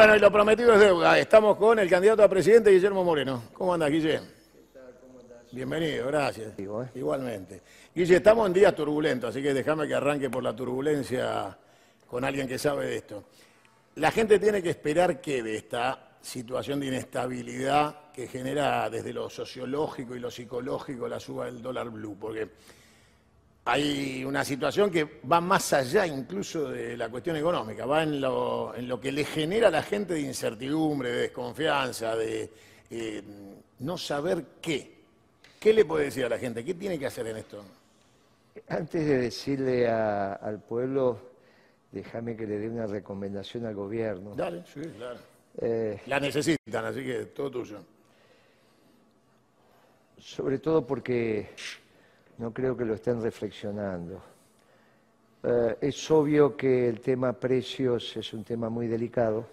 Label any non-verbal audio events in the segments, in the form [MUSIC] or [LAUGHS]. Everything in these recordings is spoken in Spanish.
Bueno, y lo prometido es deuda. Estamos con el candidato a presidente Guillermo Moreno. ¿Cómo anda, Guille? Bienvenido, gracias. ¿eh? Igualmente. Guille, estamos en días turbulentos, así que déjame que arranque por la turbulencia con alguien que sabe de esto. La gente tiene que esperar que de esta situación de inestabilidad que genera desde lo sociológico y lo psicológico la suba del dólar blue, porque hay una situación que va más allá incluso de la cuestión económica, va en lo, en lo que le genera a la gente de incertidumbre, de desconfianza, de eh, no saber qué. ¿Qué le puede decir a la gente? ¿Qué tiene que hacer en esto? Antes de decirle a- al pueblo, déjame que le dé una recomendación al gobierno. Dale, sí, claro. Eh, La necesitan, así que todo tuyo. sobre todo porque no creo que lo estén reflexionando. Eh, es obvio que el tema precios es un tema muy delicado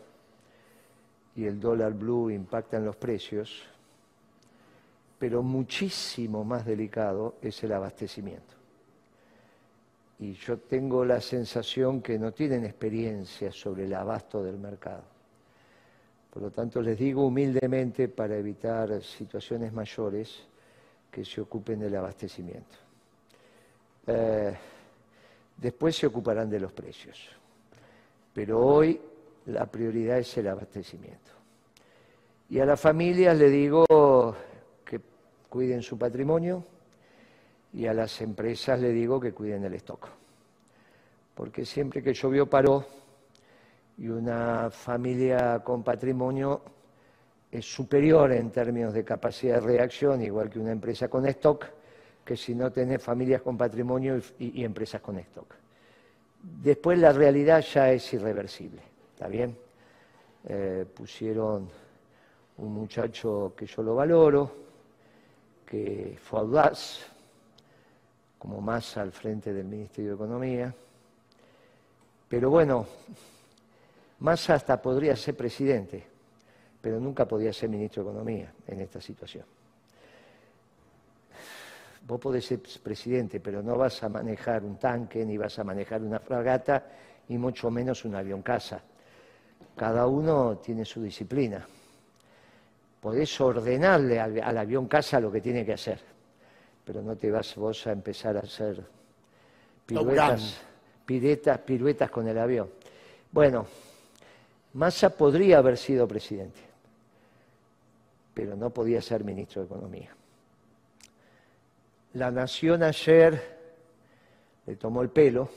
y el dólar blue impacta en los precios, pero muchísimo más delicado es el abastecimiento. Y yo tengo la sensación que no tienen experiencia sobre el abasto del mercado. Por lo tanto, les digo humildemente, para evitar situaciones mayores, que se ocupen del abastecimiento. Eh, después se ocuparán de los precios, pero hoy la prioridad es el abastecimiento. Y a las familias le digo que cuiden su patrimonio y a las empresas le digo que cuiden el stock. Porque siempre que llovió paró y una familia con patrimonio es superior en términos de capacidad de reacción, igual que una empresa con stock, que si no tenés familias con patrimonio y, empresas con stock. Después la realidad ya es irreversible, ¿está bien? Eh, pusieron un muchacho que yo lo valoro, que fue audaz, como más al frente del Ministerio de Economía, pero bueno, más hasta podría ser presidente pero nunca podía ser ministro de Economía en esta situación. Vos podés ser presidente, pero no vas a manejar un tanque, ni vas a manejar una fragata, y mucho menos un avión casa. Cada uno tiene su disciplina. Podés ordenarle al, al avión casa lo que tiene que hacer, pero no te vas vos a empezar a hacer piruetas, piruetas, piruetas con el avión. Bueno, Massa podría haber sido presidente, pero no podía ser ministro de Economía. La Nación ayer le tomó el pelo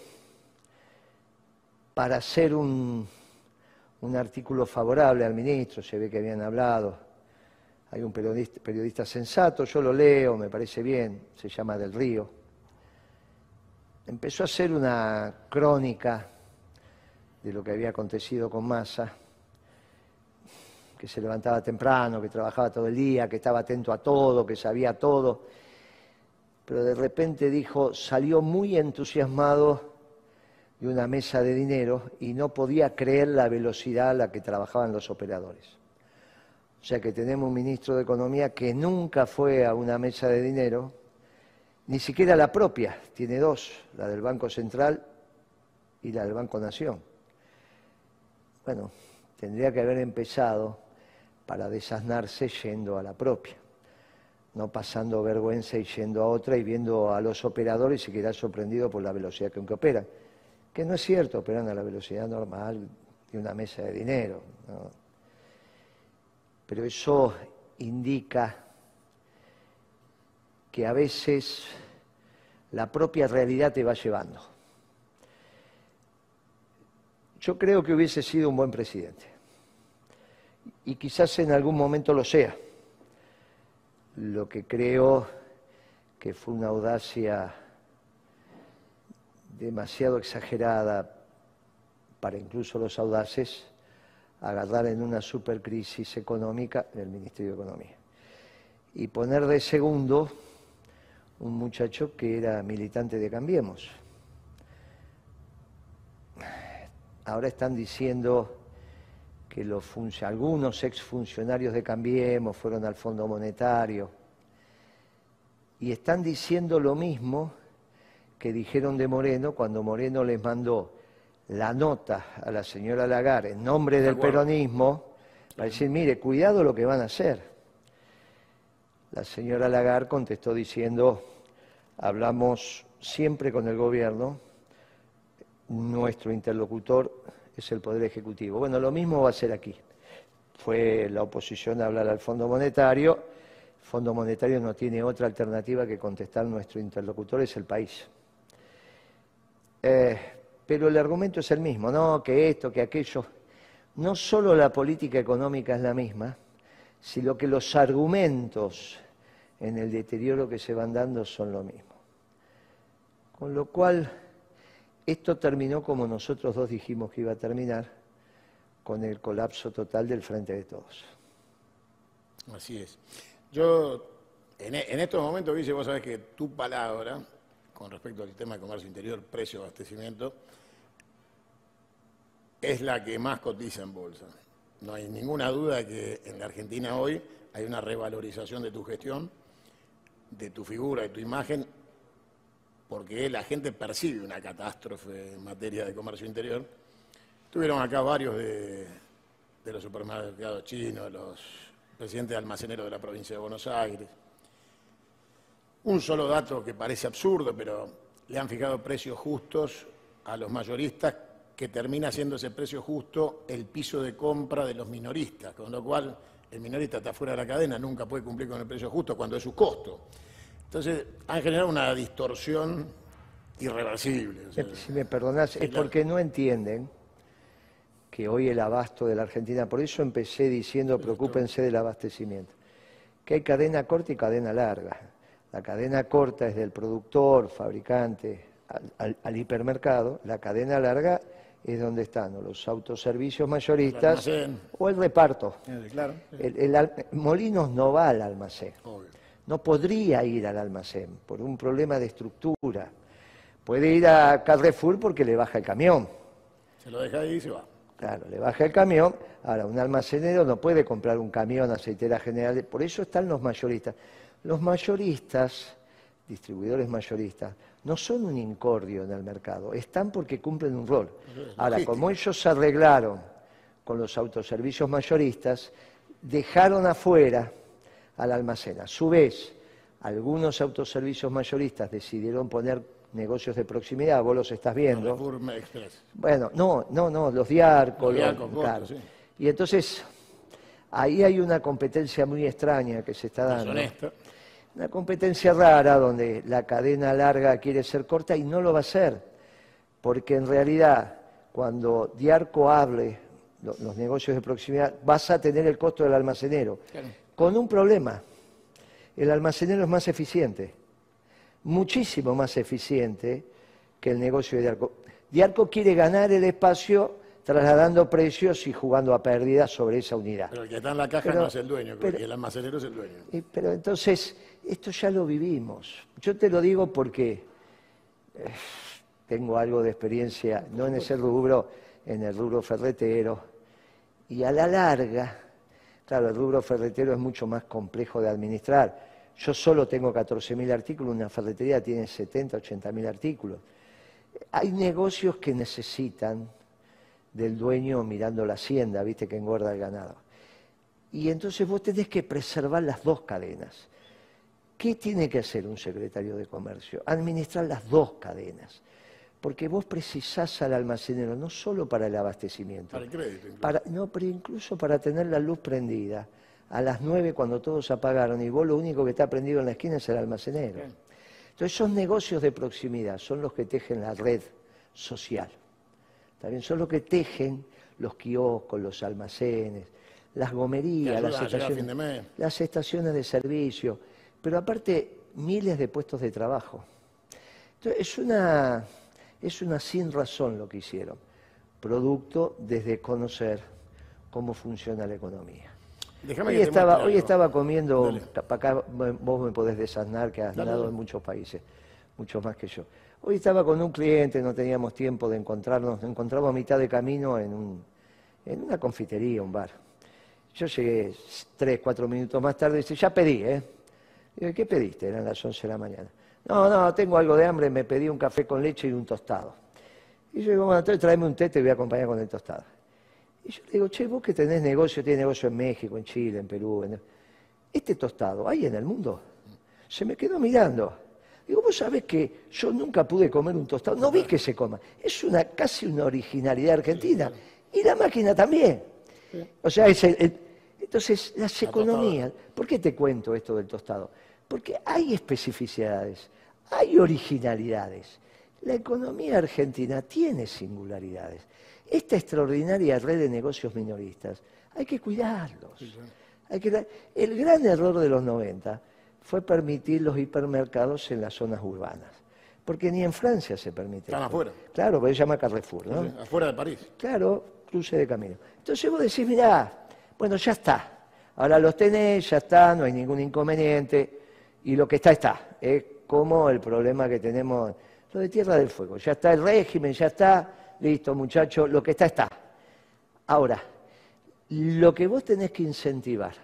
para hacer un, un artículo favorable al ministro, se ve que habían hablado, hay un periodista, periodista sensato, yo lo leo, me parece bien, se llama Del Río. Empezó a hacer una crónica de lo que había acontecido con Massa, que se levantaba temprano, que trabajaba todo el día, que estaba atento a todo, que sabía todo, pero de repente dijo, salió muy entusiasmado de una mesa de dinero y no podía creer la velocidad a la que trabajaban los operadores. O sea que tenemos un ministro de Economía que nunca fue a una mesa de dinero, ni siquiera la propia, tiene dos, la del Banco Central y la del Banco Nación. Bueno, tendría que haber empezado para desasnarse yendo a la propia, no pasando vergüenza y yendo a otra y viendo a los operadores y quedar sorprendido por la velocidad con que operan. Que no es cierto, operan a la velocidad normal de una mesa de dinero. Pero eso indica que a veces la propia realidad te va llevando. Yo creo que hubiese sido un buen presidente. Y quizás en algún momento lo sea. Lo que creo que fue una audacia demasiado exagerada para incluso los audaces agarrar en una supercrisis económica el Ministerio de Economía. Y poner de segundo un muchacho que era militante de Cambiemos. Ahora están diciendo que los algunos exfuncionarios de Cambiemos fueron al Fondo Monetario y están diciendo lo mismo que dijeron de Moreno cuando Moreno les mandó la nota a la señora Lagarde en nombre del peronismo para decir, mire, cuidado lo que van a hacer. La señora Lagarde contestó diciendo, hablamos siempre con el gobierno, nuestro interlocutor es el Poder Ejecutivo. Bueno, lo mismo va a ser aquí. Fue la oposición a hablar al Fondo Monetario. El Fondo Monetario no tiene otra alternativa que contestar nuestro interlocutor, es el país. Eh, pero el argumento es el mismo, no que esto, que aquello. No solo la política económica es la misma, sino que los argumentos en el deterioro que se van dando son lo mismo. Con lo cual, esto terminó como nosotros dos dijimos que iba a terminar, con el colapso total del frente de todos. Así es. Yo, en, e, estos momentos, dice, vos sabés que tu palabra, con respecto al sistema de comercio interior, precio, abastecimiento, es la que más cotiza en bolsa. No hay ninguna duda que en la Argentina hoy hay una revalorización de tu gestión, de tu figura, de tu imagen, porque la gente percibe una catástrofe en materia de comercio interior. Tuvieron acá varios de, los supermercados chinos, los presidentes almaceneros de la provincia de Buenos Aires. Un solo dato que parece absurdo, pero le han fijado precios justos a los mayoristas, que termina siendo ese precio justo el piso de compra de los minoristas, con lo cual el minorista está fuera de la cadena, nunca puede cumplir con el precio justo cuando es su costo. Entonces, han generado una distorsión irreversible. si me perdonás, es porque no entienden que hoy el abasto de la Argentina, por eso empecé diciendo preocúpense del abastecimiento, que hay cadena corta y cadena larga. La cadena corta es del productor, fabricante, al, hipermercado, la cadena larga es donde están los autoservicios mayoristas o el reparto. El, Molinos no va al almacén no podría ir al almacén por un problema de estructura. Puede ir a Carrefour porque le baja el camión. Se lo deja ahí y se va. Claro, le baja el camión. Ahora, un almacenero no puede comprar un camión aceitera general. Por eso están los mayoristas. Los mayoristas, distribuidores mayoristas, no son un incordio en el mercado. Están porque cumplen un rol. Ahora, como ellos se arreglaron con los autoservicios mayoristas, dejaron afuera al almacén. A su vez, algunos autoservicios mayoristas decidieron poner negocios de proximidad, vos los estás viendo. Bueno, no, no, no, los Diarco, los, Y entonces, ahí hay una competencia muy extraña que se está dando. Una competencia rara donde la cadena larga quiere ser corta y no lo va a ser, porque en realidad cuando Diarco hable los negocios de proximidad, vas a tener el costo del almacenero con un problema. El almacenero es más eficiente, muchísimo más eficiente que el negocio de Diarco. Diarco quiere ganar el espacio trasladando precios y jugando a pérdidas sobre esa unidad. Pero el que está en la caja no es el dueño, el almacenero es el dueño. pero entonces, esto ya lo vivimos. Yo te lo digo porque eh, tengo algo de experiencia, no en ese rubro, en el rubro ferretero, y a la larga Claro, el rubro ferretero es mucho más complejo de administrar. Yo solo tengo 14.000 artículos, una ferretería tiene 70, 80.000 artículos. Hay negocios que necesitan del dueño mirando la hacienda, viste que engorda el ganado. Y entonces vos tenés que preservar las dos cadenas. ¿Qué tiene que hacer un secretario de comercio? Administrar las dos cadenas porque vos precisás al almacenero no solo para el abastecimiento. Para el crédito. Para, no, pero incluso para tener la luz prendida. A las nueve cuando todos apagaron y vos lo único que está prendido en la esquina es el almacenero. Entonces esos negocios de proximidad son los que tejen la red social. También son los que tejen los kioscos, los almacenes, las gomerías, las estaciones, las estaciones de servicio, pero aparte miles de puestos de trabajo. Entonces es una es una sin razón lo que hicieron, producto desde conocer cómo funciona la economía. hoy, estaba, hoy estaba comiendo, acá vos me podés desasnar que has andado en muchos países, muchos más que yo. Hoy estaba con un cliente, no teníamos tiempo de encontrarnos, nos encontramos a mitad de camino en, un, en una confitería, un bar. Yo llegué tres, cuatro minutos más tarde y dice, ya pedí, ¿eh? Digo, ¿qué pediste? Eran las once de la mañana. No, no, tengo algo de hambre, me pedí un café con leche y un tostado. Y yo digo, bueno, entonces tráeme un té, te voy a acompañar con el tostado. Y yo le digo, che, vos que tenés negocio, tienes negocio en México, en Chile, en Perú, en... este tostado, ¿hay en el mundo? Se me quedó mirando. Digo, vos sabés que yo nunca pude comer un tostado, no vi que se coma. Es una casi una originalidad argentina. Y la máquina también. O sea, es entonces las economías, ¿por qué te cuento esto del tostado? Porque hay especificidades, hay originalidades. La economía argentina tiene singularidades. Esta extraordinaria red de negocios minoristas, hay que cuidarlos. el gran error de los 90 fue permitir los hipermercados en las zonas urbanas. Porque ni en Francia se permite. Están afuera. Claro, porque se llama Carrefour, ¿no? afuera de París. Claro, cruce de camino. Entonces vos decís, mirá, bueno, ya está. Ahora los tenés, ya está, no hay ningún inconveniente. Y lo que está, está. Es como el problema que tenemos, lo de Tierra del Fuego. Ya está el régimen, ya está, listo muchachos, lo que está, está. Ahora, lo que vos tenés que incentivar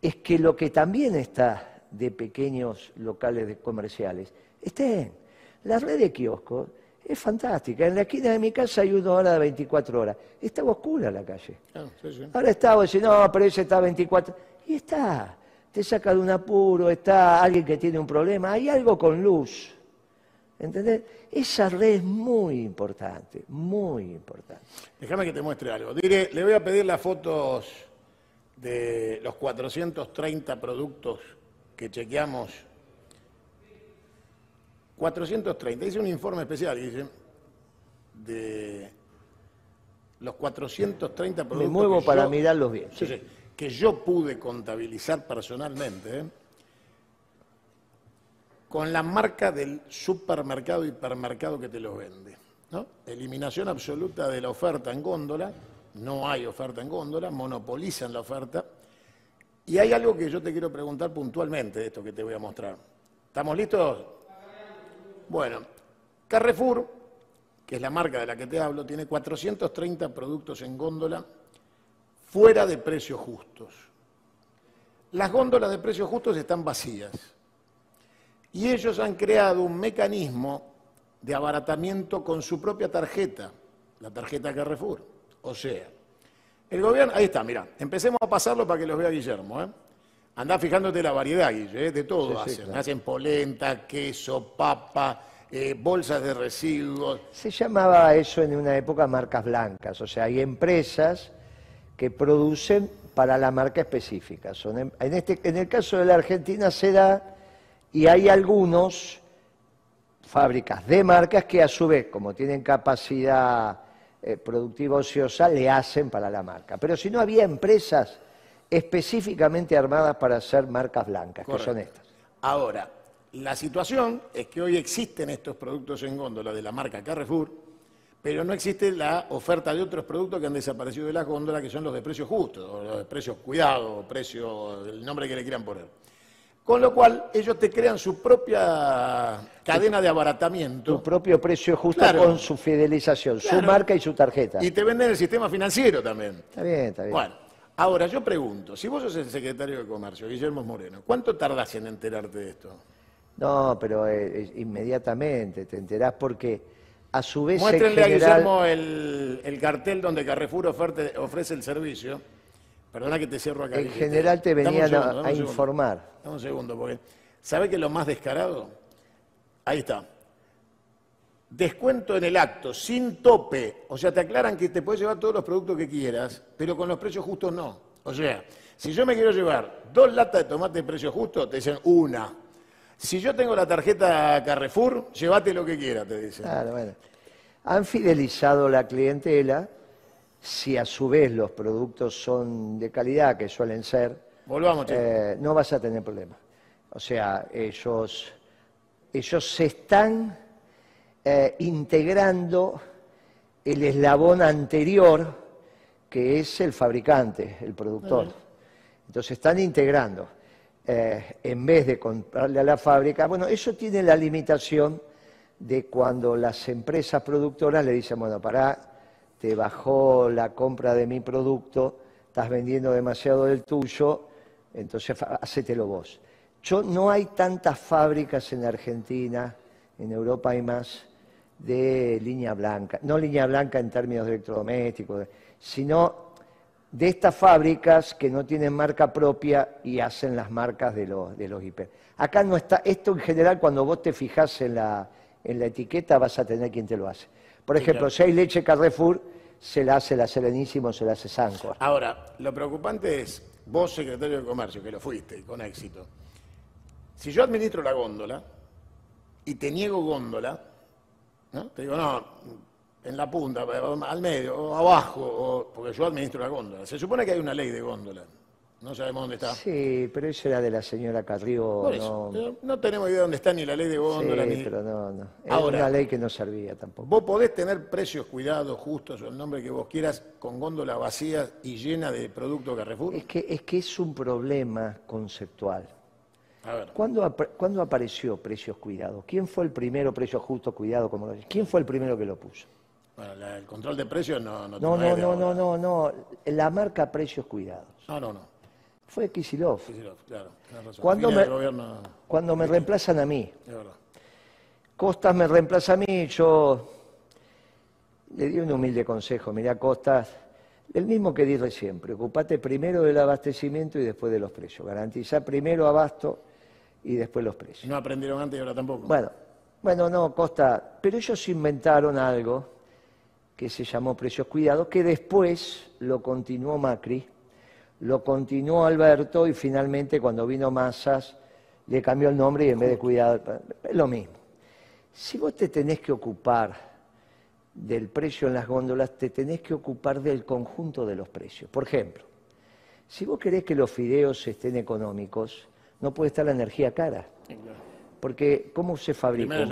es que lo que también está de pequeños locales comerciales estén. La red de kioscos es fantástica. En la esquina de mi casa hay una hora de 24 horas. Estaba oscura la calle. Ah, Ahora está, vos no, pero ese está 24. Y está. Te saca de un apuro, está alguien que tiene un problema. Hay algo con luz. ¿Entendés? Esa red es muy importante, muy importante. Déjame que te muestre algo. Diré, le voy a pedir las fotos de los 430 productos que chequeamos 430, hice un informe especial, dice, de los 430 productos. Me muevo para mirarlos bien. Sí, que yo pude contabilizar personalmente, ¿eh? con la marca del supermercado, hipermercado que te los vende. ¿no? Eliminación absoluta de la oferta en góndola, no hay oferta en góndola, monopolizan la oferta. Y hay algo que yo te quiero preguntar puntualmente de esto que te voy a mostrar. ¿Estamos listos? Bueno, Carrefour, que es la marca de la que te hablo, tiene 430 productos en góndola fuera de precios justos. Las góndolas de precios justos están vacías. Y ellos han creado un mecanismo de abaratamiento con su propia tarjeta, la tarjeta Carrefour. O sea, el gobierno, ahí está, mira, empecemos a pasarlo para que los vea Guillermo. ¿eh? Andá fijándote la variedad, Guille, ¿eh? de todo hacen. Hacen polenta, queso, papa, eh, bolsas de residuos. Se llamaba eso en una época marcas blancas, o sea, hay empresas que producen para la marca específica. Son en, este, en el caso de la Argentina se da, y hay algunos fábricas de marcas que a su vez, como tienen capacidad eh, productiva ociosa, le hacen para la marca. Pero si no había empresas específicamente armadas para hacer marcas blancas, que son estas. Ahora, la situación es que hoy existen estos productos en góndola de la marca Carrefour, pero no existe la oferta de otros productos que han desaparecido de las góndolas, que son los de precios justos, o los de precios cuidados, precio, el nombre que le quieran poner. Con lo cual, ellos te crean su propia cadena de abaratamiento. Tu propio precio justo con su fidelización, su marca y su tarjeta. Y te venden el sistema financiero también. Está bien, está bien. Bueno, Ahora, yo pregunto, si vos sos el secretario de Comercio, Guillermo Moreno, ¿cuánto tardás en enterarte de esto? No, pero eh, inmediatamente te enterás porque a su vez Muéstrenle a Guillermo el, cartel donde Carrefour ofrece el servicio. Perdona que te cierro acá. En general te venían a, informar. Dame un segundo, porque ¿sabe que lo más descarado? Ahí está descuento en el acto, sin tope. O sea, te aclaran que te puedes llevar todos los productos que quieras, pero con los precios justos no. O sea, si yo me quiero llevar dos latas de tomate de precio justo, te dicen una. Si yo tengo la tarjeta Carrefour, llévate lo que quieras, te dicen. Claro, bueno. Han fidelizado la clientela, si a su vez los productos son de calidad, que suelen ser, Volvamos, eh, no vas a tener problema. O sea, ellos, ellos se están eh, integrando el eslabón anterior, que es el fabricante, el productor. Entonces están integrando. Eh, en vez de comprarle a la fábrica, bueno, eso tiene la limitación de cuando las empresas productoras le dicen, bueno, para, te bajó la compra de mi producto, estás vendiendo demasiado del tuyo, entonces hacételo vos. Yo, no hay tantas fábricas en Argentina, en Europa hay más, de línea blanca, no línea blanca en términos de electrodomésticos, sino de estas fábricas que no tienen marca propia y hacen las marcas de los, de los. Acá no está, esto en general cuando vos te fijas en la, en la etiqueta vas a tener quien te lo hace. Por ejemplo, si hay leche Carrefour, se la hace la Serenísimo, se la hace Sanco. Ahora, lo preocupante es, vos secretario de Comercio, que lo fuiste con éxito, si yo administro la góndola y te niego góndola, ¿no? te digo, no, en la punta, al medio, o abajo, porque yo administro la góndola. Se supone que hay una ley de góndola. No sabemos dónde está. Sí, pero eso era de la señora Carrió. no... no tenemos idea de dónde está ni la ley de góndola. Sí, pero no, no. Era una ley que no servía tampoco. Vos podés tener precios cuidados, justos, o el nombre que vos quieras, con góndola vacía y llena de producto Carrefour. Es que es, que es un problema conceptual. A ver. ¿Cuándo, ¿Cuándo, apareció precios cuidados? ¿Quién fue el primero, precios justos, cuidados? Como ¿Quién fue el primero que lo puso? Bueno, el control de precios no No, no, no, no, no, no, no. La marca precios cuidados. No, no, no. Fue Kisilov. Kisilov, claro. Cuando me, cuando me reemplazan a mí. Costas me reemplaza a mí, yo le di un humilde consejo. Mirá, Costas, el mismo que di recién. Preocupate primero del abastecimiento y después de los precios. Garantiza primero abasto y después los precios. ¿No aprendieron antes y ahora tampoco? Bueno, bueno, no, Costa, pero ellos inventaron algo que se llamó precios cuidados, que después lo continuó Macri, lo continuó Alberto y finalmente cuando vino Massas le cambió el nombre y en vez de cuidado, es lo mismo. Si vos te tenés que ocupar del precio en las góndolas, te tenés que ocupar del conjunto de los precios. Por ejemplo, si vos querés que los fideos estén económicos, no puede estar la energía cara. Porque, ¿cómo se fabrica?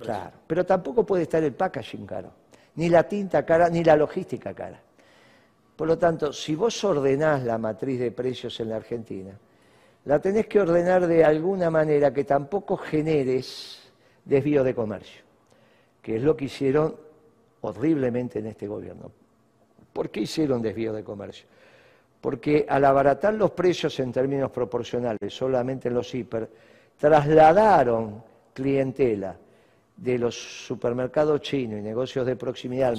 claro, pero tampoco puede estar el packaging caro ni la tinta cara, ni la logística cara. Por lo tanto, si vos ordenás la matriz de precios en la Argentina, la tenés que ordenar de alguna manera que tampoco generes desvío de comercio, que es lo que hicieron horriblemente en este gobierno. ¿Por qué hicieron desvío de comercio? Porque al abaratar los precios en términos proporcionales, solamente en los hiper, trasladaron clientela de los supermercados chinos y negocios de proximidad.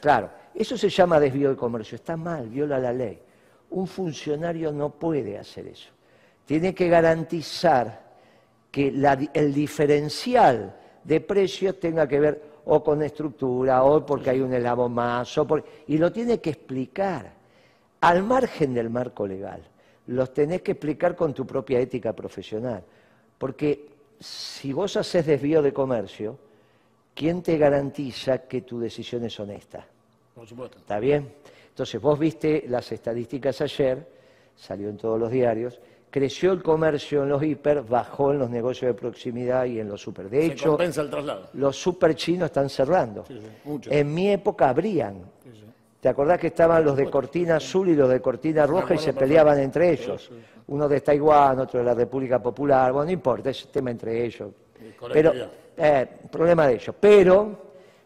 Claro, eso se llama desvío de comercio. Está mal, viola la ley. Un funcionario no puede hacer eso. Tiene que garantizar que el diferencial de precios tenga que ver o con estructura, o porque hay un eslabón más, o y lo tiene que explicar al margen del marco legal. Los tenés que explicar con tu propia ética profesional. Porque si vos haces desvío de comercio, ¿quién te garantiza que tu decisión es honesta? Por supuesto. ¿Está bien? Entonces, vos viste las estadísticas ayer, salió en todos los diarios, creció el comercio en los hiper, bajó en los negocios de proximidad y en los super. De hecho, compensa el traslado. los super chinos están cerrando. Sí, sí, en mi época abrían. ¿Te acordás que estaban los de cortina azul y los de cortina roja y se peleaban entre ellos? Uno de Taiwán, otro de la República Popular, bueno, no importa, es tema entre ellos. Pero, eh, problema de ellos. Pero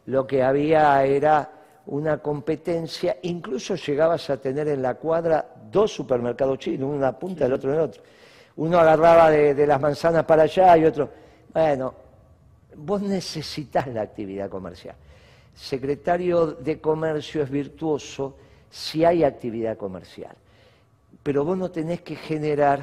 lo que había era una competencia, incluso llegabas a tener en la cuadra dos supermercados chinos, uno en una punta y el otro en el otro. Uno agarraba de, de las manzanas para allá y otro. Bueno, vos necesitas la actividad comercial secretario de Comercio es virtuoso si hay actividad comercial. Pero vos no tenés que generar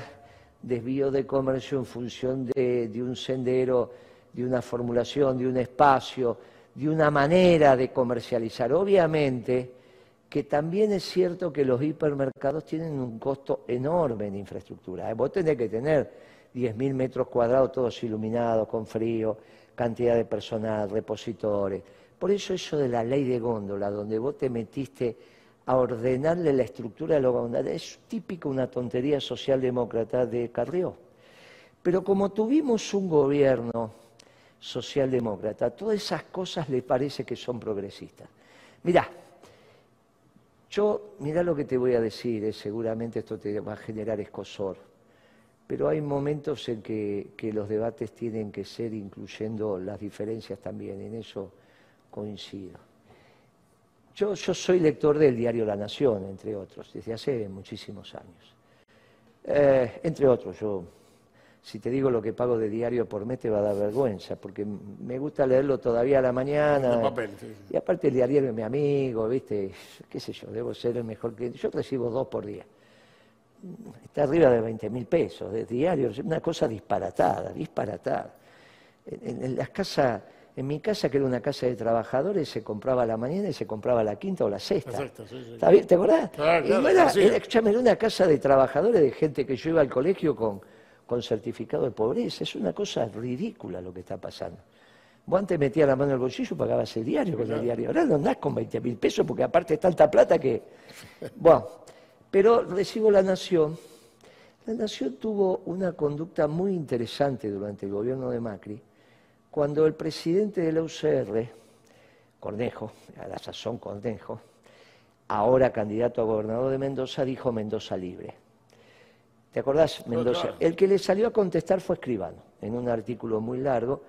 desvío de comercio en función de, un sendero, de una formulación, de un espacio, de una manera de comercializar. Obviamente que también es cierto que los hipermercados tienen un costo enorme en infraestructura. ¿eh? Vos tenés que tener 10.000 metros cuadrados todos iluminados, con frío, cantidad de personal, repositores por eso eso de la ley de góndola, donde vos te metiste a ordenarle la estructura de la góndola, es típico una tontería socialdemócrata de Carrió. Pero como tuvimos un gobierno socialdemócrata, todas esas cosas le parece que son progresistas. Mirá, yo, mirá lo que te voy a decir, eh, seguramente esto te va a generar escosor, pero hay momentos en que los debates tienen que ser incluyendo las diferencias también, en eso coincido. Yo, yo soy lector del diario La Nación, entre otros, desde hace muchísimos años. Eh, entre otros, yo si te digo lo que pago de diario por mes te va a dar vergüenza, porque me gusta leerlo todavía a la mañana. papel, Y aparte el diario es mi amigo, ¿viste? Qué sé yo, debo ser el mejor cliente. Yo recibo dos por día. Está arriba de 20 mil pesos de diario, es una cosa disparatada, disparatada. En, las casas, en mi casa, que era una casa de trabajadores, se compraba a la mañana y se compraba la quinta o la sexta. Sí, sí. ¿Te acordás? Claro, claro, era, sí. era, escúchame, era una casa de trabajadores, de gente que yo iba al colegio con con certificado de pobreza. Es una cosa ridícula lo que está pasando. Vos antes metías la mano en el bolsillo y pagabas el diario con el diario. Ahora no andás con 20 mil pesos porque aparte es tanta plata que... Bueno, pero recibo la Nación. La Nación tuvo una conducta muy interesante durante el gobierno de Macri, cuando el presidente de la UCR, Cornejo, a la sazón Cornejo, ahora candidato a gobernador de Mendoza, dijo Mendoza libre. ¿Te acordás, Mendoza? El que le salió a contestar fue Escribano, en un artículo muy largo,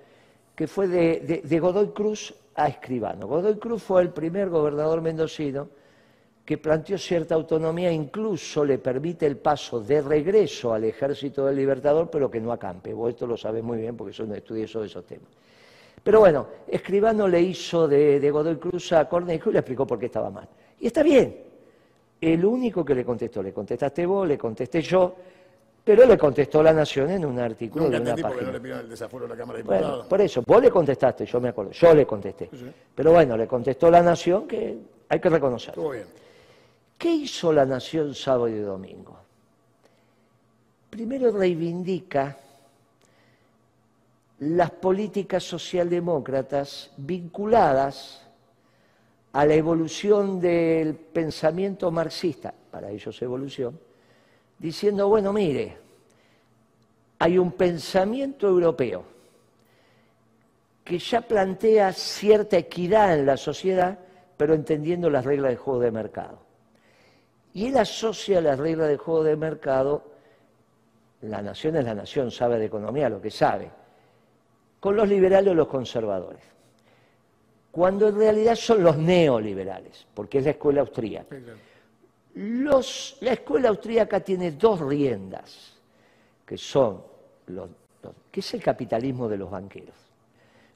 que fue de, Godoy Cruz a Escribano. Godoy Cruz fue el primer gobernador mendocino que planteó cierta autonomía, incluso le permite el paso de regreso al ejército del Libertador, pero que no acampe. Vos esto lo sabés muy bien porque son estudioso de esos temas. Pero bueno, Escribano le hizo de, de Godoy Cruz a Cornejo y le explicó por qué estaba mal. Y está bien. El único que le contestó, le contestaste vos, le contesté yo, pero le contestó la Nación en un artículo Nunca de una página. no le pidieron el desafuero a la Cámara de Diputados. Bueno, por eso, vos le contestaste, yo me acuerdo, yo le contesté. Pero bueno, le contestó la Nación que hay que reconocer. Estuvo bien. ¿Qué hizo la Nación sábado y domingo? Primero reivindica las políticas socialdemócratas vinculadas a la evolución del pensamiento marxista, para ellos evolución, diciendo, bueno, mire, hay un pensamiento europeo que ya plantea cierta equidad en la sociedad, pero entendiendo las reglas de juego de mercado. Y él asocia las reglas de juego de mercado, la nación es la nación, sabe de economía lo que sabe, con los liberales o los conservadores, cuando en realidad son los neoliberales, porque es la escuela austríaca. La escuela austríaca tiene dos riendas, que son los, que es el capitalismo de los banqueros.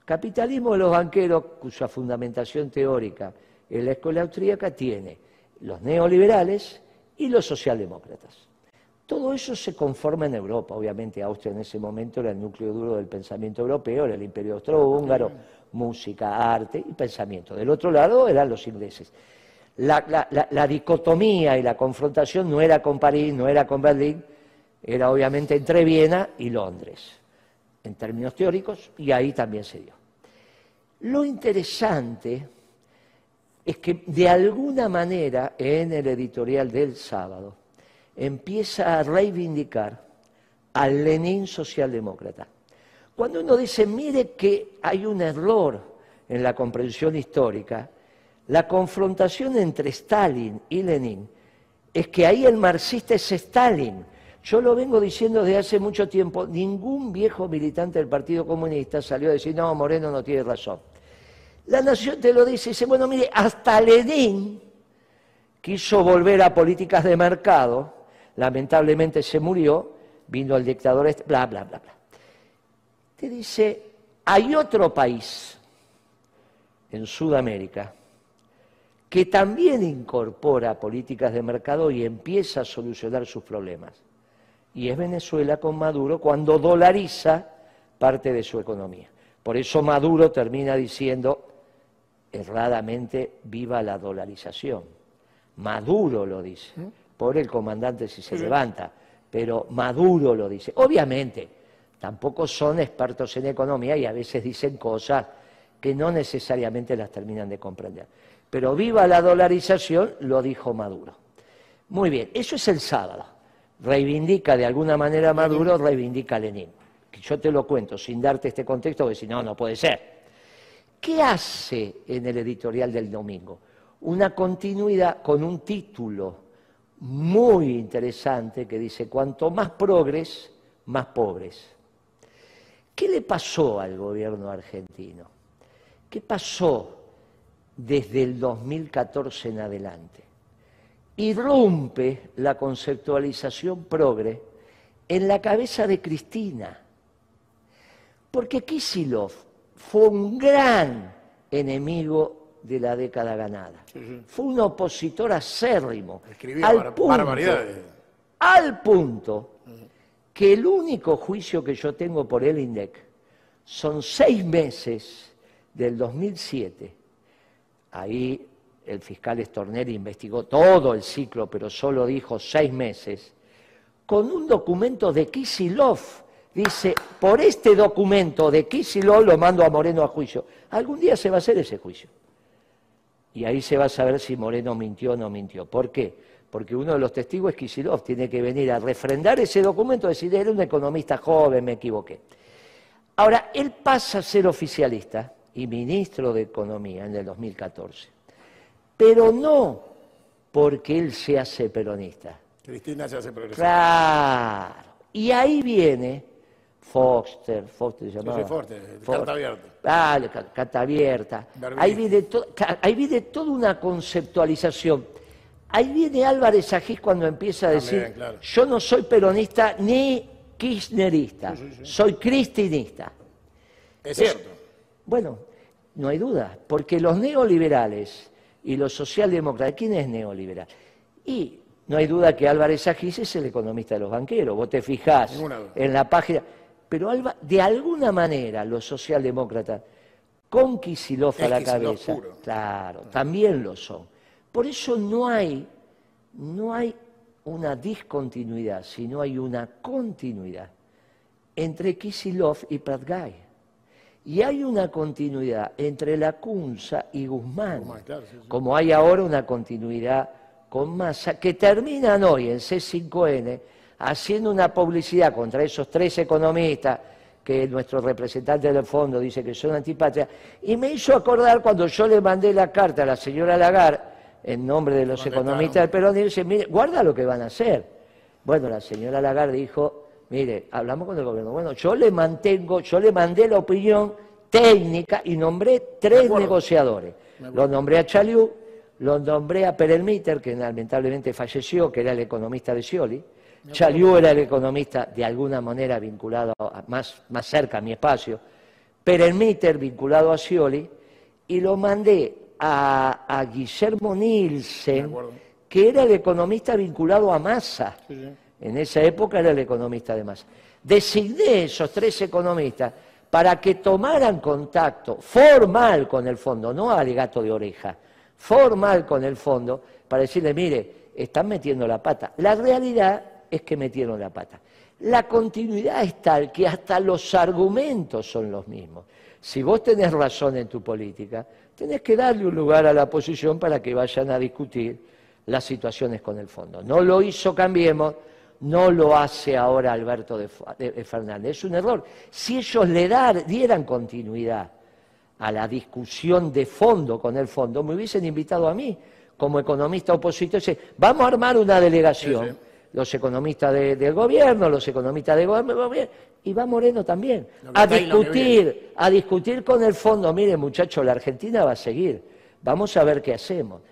Capitalismo de los banqueros, cuya fundamentación teórica en la escuela austríaca tiene los neoliberales y los socialdemócratas. Todo eso se conforma en Europa. Obviamente Austria en ese momento era el núcleo duro del pensamiento europeo, era el imperio austrohúngaro, música, arte y pensamiento. Del otro lado eran los ingleses la, dicotomía y la confrontación no era con París, no era con Berlín, era obviamente entre Viena y Londres, en términos teóricos, y ahí también se dio. Lo interesante es que de alguna manera en el editorial del sábado empieza a reivindicar al Lenin socialdemócrata. Cuando uno dice, mire que hay un error en la comprensión histórica, la confrontación entre Stalin y Lenin es que ahí el marxista es Stalin. Yo lo vengo diciendo desde hace mucho tiempo, ningún viejo militante del Partido Comunista salió a decir, no, Moreno no tiene razón. La nación te lo dice, dice, bueno, mire, hasta Lenin quiso volver a políticas de mercado, lamentablemente se murió, vino el dictador, este, bla, bla, bla, bla. Te dice, hay otro país en Sudamérica que también incorpora políticas de mercado y empieza a solucionar sus problemas. Y es Venezuela con Maduro cuando dolariza parte de su economía. Por eso Maduro termina diciendo erradamente viva la dolarización. Maduro lo dice. Por el comandante si se levanta, pero Maduro lo dice. Obviamente, tampoco son expertos en economía y a veces dicen cosas que no necesariamente las terminan de comprender. Pero viva la dolarización, lo dijo Maduro. Muy bien, eso es el sábado. Reivindica de alguna manera Maduro, reivindica a Lenin. Yo te lo cuento sin darte este contexto, porque si no, no puede ser. ¿Qué hace en el editorial del domingo? Una continuidad con un título muy interesante que dice, cuanto más progres, más pobres. ¿Qué le pasó al gobierno argentino? ¿Qué pasó desde el 2014 en adelante. Irrumpe la conceptualización progre en la cabeza de Cristina. Porque Kisilov fue un gran enemigo de la década ganada. Fue un opositor acérrimo. Escribía al punto, barbaridades. al punto que el único juicio que yo tengo por el INDEC son seis meses del 2007. Ahí el fiscal Stornelli investigó todo el ciclo, pero solo dijo seis meses, con un documento de Kisilov. Dice, por este documento de Kisilov lo mando a Moreno a juicio. Algún día se va a hacer ese juicio. Y ahí se va a saber si Moreno mintió o no mintió. ¿Por qué? Porque uno de los testigos es Kisilov, tiene que venir a refrendar ese documento decir, era un economista joven, me equivoqué. Ahora, él pasa a ser oficialista y ministro de Economía en el 2014, pero no porque él se hace peronista. Cristina se hace progresar. Claro. Y ahí viene Foster, Foster se llamaba. sí, Foster, carta abierta. Ah, carta abierta. Ahí viene, to- ahí viene toda una conceptualización. Ahí viene Álvarez Agís cuando empieza a También, decir, claro. yo no soy peronista ni kirchnerista, soy cristinista. Es cierto. Bueno, no hay duda, porque los neoliberales y los socialdemócratas, ¿quién es neoliberal? Y no hay duda que Álvarez Agís es el economista de los banqueros. Vos te fijás en la página. Pero Alba- de alguna manera los socialdemócratas, con Kicillof a la cabeza, puro. claro, también lo son. Por eso no hay, no hay una discontinuidad, sino hay una continuidad entre Kisilov y Pratgay. Y hay una continuidad entre Lacunza y Guzmán, sí, sí. como hay ahora una continuidad con Massa, que terminan hoy en C5N haciendo una publicidad contra esos tres economistas que nuestro representante del fondo dice que son antipatria, y me hizo acordar cuando yo le mandé la carta a la señora Lagarde, en nombre de los economistas del Perón, y dice, mire, guarda lo que van a hacer. Bueno, la señora Lagarde dijo, mire, hablamos con el gobierno. Bueno, yo le mantengo, yo le mandé la opinión técnica y nombré tres negociadores. Lo nombré a Chaliú, lo nombré a Perelmiter, que lamentablemente falleció, que era el economista de Scioli. Chaliú era el economista de alguna manera vinculado a- más, más cerca a mi espacio. Perelmiter vinculado a Scioli. Y lo mandé a, a Guillermo Nielsen, que era el economista vinculado a Massa. Sí, sí. En esa época era el economista de Massa. Designé esos tres economistas para que tomaran contacto formal con el fondo, no alegato de oreja, formal con el fondo, para decirle, mire, están metiendo la pata. La realidad es que metieron la pata. La continuidad es tal que hasta los argumentos son los mismos. Si vos tenés razón en tu política, tenés que darle un lugar a la oposición para que vayan a discutir las situaciones con el fondo. No lo hizo Cambiemos, no lo hace ahora Alberto de, Fernández. Es un error. Si ellos le dar- dieran continuidad a la discusión de fondo con el fondo, me hubiesen invitado a mí como economista opositor. Vamos a armar una delegación. Los economistas de- del gobierno, los economistas del gobierno, y va Moreno también, a discutir, a discutir con el fondo. Mire, muchachos, la Argentina va a seguir. Vamos a ver qué hacemos.